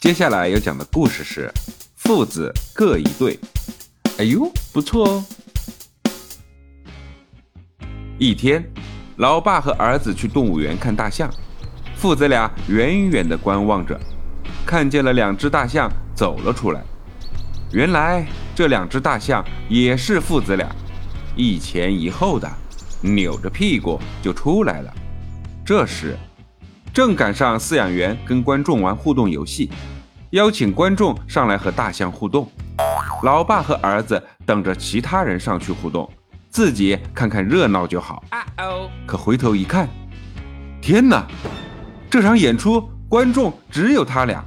接下来要讲的故事是父子各一对。哎呦，不错哦！一天，老爸和儿子去动物园看大象，父子俩远远地观望着，看见了两只大象走了出来。原来这两只大象也是父子俩，一前一后的，扭着屁股就出来了。这时，正赶上饲养员跟观众玩互动游戏，邀请观众上来和大象互动。老爸和儿子等着其他人上去互动，自己看看热闹就好。可回头一看，天哪！这场演出观众只有他俩。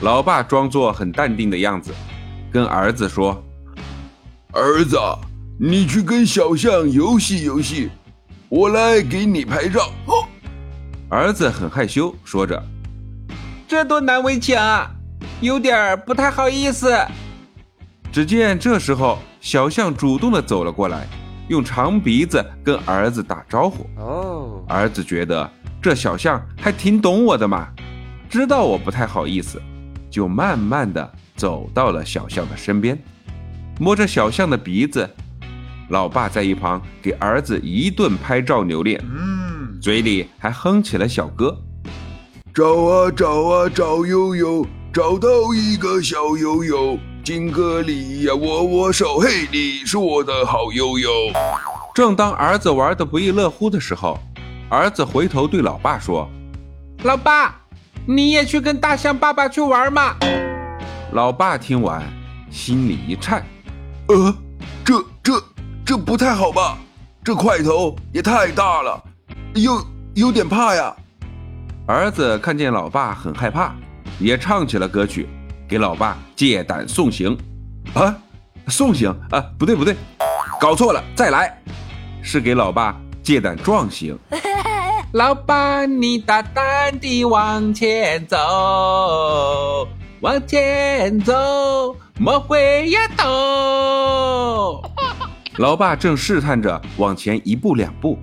老爸装作很淡定的样子，跟儿子说：“儿子，你去跟小象游戏游戏，我来给你拍照。”儿子很害羞，说着：“这多难为情啊，有点不太好意思。”只见这时候，小象主动的走了过来，用长鼻子跟儿子打招呼。哦，儿子觉得这小象还挺懂我的嘛，知道我不太好意思，就慢慢的走到了小象的身边，摸着小象的鼻子。老爸在一旁给儿子一顿拍照留念，嗯，嘴里还哼起了小歌：找啊找啊找悠悠，找到一个小悠悠。金歌里呀，握握手，嘿，你是我的好悠悠。正当儿子玩的不亦乐乎的时候，儿子回头对老爸说：“老爸，你也去跟大象爸爸去玩嘛。”老爸听完，心里一颤：“呃，这这这不太好吧？这块头也太大了，有有点怕呀。”儿子看见老爸很害怕，也唱起了歌曲。给老爸借胆送行，啊，送行啊，不对不对，搞错了，再来，是给老爸借胆壮行。老爸，你大胆地往前走，往前走，莫回呀头。老爸正试探着往前一步两步，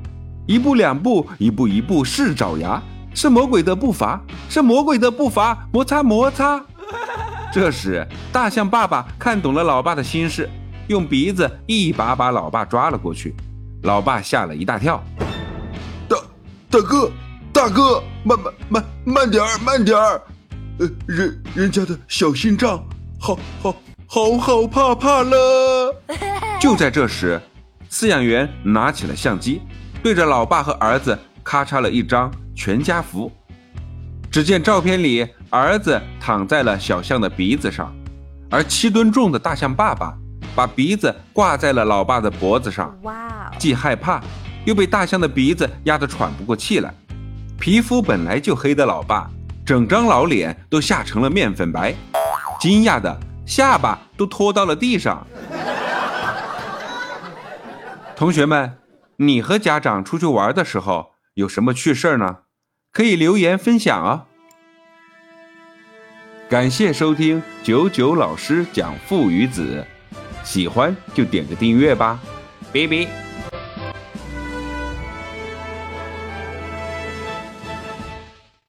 一步两步，一步一步是爪牙，是魔鬼的步伐，是魔鬼的步伐，摩擦摩擦。这时，大象爸爸看懂了老爸的心事，用鼻子一把把老爸抓了过去。老爸吓了一大跳：“大大哥，大哥，慢慢慢慢点儿，慢点儿！呃，人人家的小心脏，好好好好怕怕了。”就在这时，饲养员拿起了相机，对着老爸和儿子咔嚓了一张全家福。只见照片里，儿子躺在了小象的鼻子上，而七吨重的大象爸爸把鼻子挂在了老爸的脖子上。哇！既害怕，又被大象的鼻子压得喘不过气来。皮肤本来就黑的老爸，整张老脸都吓成了面粉白，惊讶的下巴都拖到了地上。同学们，你和家长出去玩的时候有什么趣事儿呢？可以留言分享哦！感谢收听九九老师讲父与子，喜欢就点个订阅吧，拜拜。